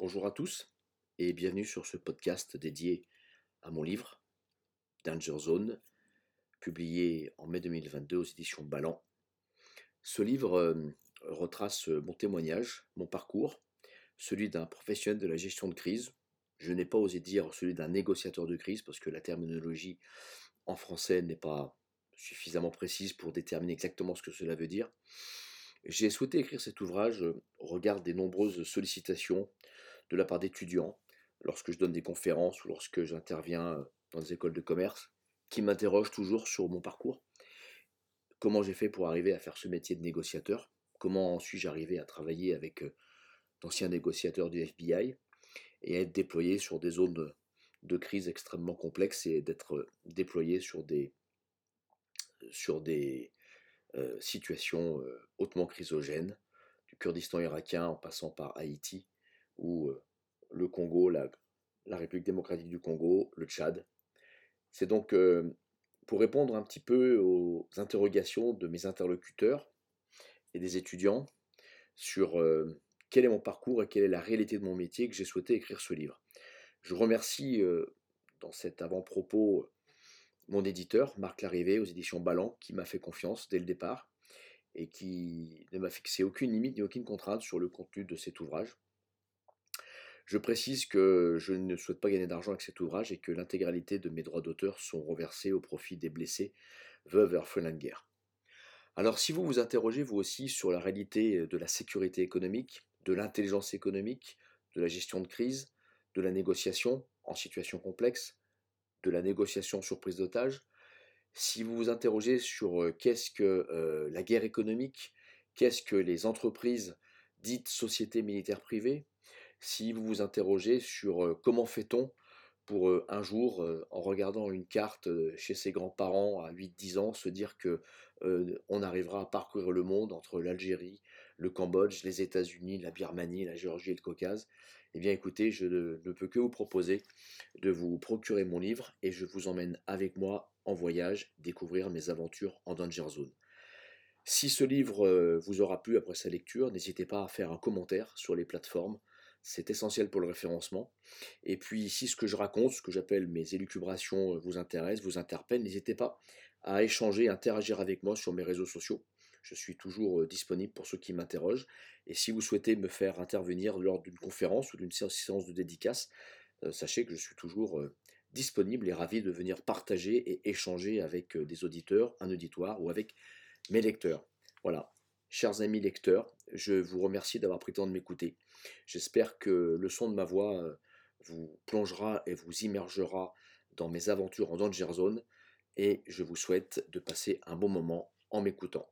Bonjour à tous et bienvenue sur ce podcast dédié à mon livre Danger Zone, publié en mai 2022 aux éditions Ballant. Ce livre euh, retrace mon témoignage, mon parcours, celui d'un professionnel de la gestion de crise. Je n'ai pas osé dire celui d'un négociateur de crise parce que la terminologie en français n'est pas suffisamment précise pour déterminer exactement ce que cela veut dire. J'ai souhaité écrire cet ouvrage au regard des nombreuses sollicitations de la part d'étudiants lorsque je donne des conférences ou lorsque j'interviens dans des écoles de commerce qui m'interrogent toujours sur mon parcours. Comment j'ai fait pour arriver à faire ce métier de négociateur? Comment suis-je arrivé à travailler avec d'anciens négociateurs du FBI et à être déployé sur des zones de, crise extrêmement complexes et d'être déployé sur des, sur des euh, situation euh, hautement chrysogène, du Kurdistan irakien en passant par Haïti, ou le Congo, la, République démocratique du Congo, le Tchad. C'est donc pour répondre un petit peu aux interrogations de mes interlocuteurs et des étudiants sur quel est mon parcours et quelle est la réalité de mon métier que j'ai souhaité écrire ce livre. Je remercie dans cet avant-propos mon éditeur, Marc Larrivé, aux éditions Ballant, qui m'a fait confiance dès le départ et qui ne m'a fixé aucune limite ni aucune contrainte sur le contenu de cet ouvrage. Je précise que je ne souhaite pas gagner d'argent avec cet ouvrage et que l'intégralité de mes droits d'auteur sont reversés au profit des blessés, veuves et de guerre. Alors si vous vous interrogez vous aussi sur la réalité de la sécurité économique, de l'intelligence économique, de la gestion de crise, de la négociation en situation complexe, de la négociation sur prise d'otages, si vous vous interrogez sur euh, qu'est-ce que euh, la guerre économique, qu'est-ce que les entreprises dites sociétés militaires privées, si vous vous interrogez sur comment fait-on pour un jour, en regardant une carte chez ses grands-parents à 8-10 ans, se dire que on arrivera à parcourir le monde entre l'Algérie, le Cambodge, les États-Unis, la Birmanie, la Géorgie et le Caucase, eh bien écoutez, je ne, peux que vous proposer de vous procurer mon livre et je vous emmène avec moi en voyage découvrir mes aventures en Danger Zone. Si ce livre vous aura plu après sa lecture, n'hésitez pas à faire un commentaire sur les plateformes. C'est essentiel pour le référencement. Et puis, si ce que je raconte, ce que j'appelle mes élucubrations, euh, vous intéresse, vous interpelle, n'hésitez pas à échanger, interagir avec moi sur mes réseaux sociaux. Je suis toujours euh, disponible pour ceux qui m'interrogent. Et si vous souhaitez me faire intervenir lors d'une conférence ou d'une séance de dédicace, euh, sachez que je suis toujours disponible et ravi de venir partager et échanger avec des auditeurs, un auditoire ou avec mes lecteurs. Voilà. Chers amis lecteurs, je vous remercie d'avoir pris le temps de m'écouter. J'espère que le son de ma voix vous plongera et vous immergera dans mes aventures en Danger Zone et je vous souhaite de passer un bon moment en m'écoutant.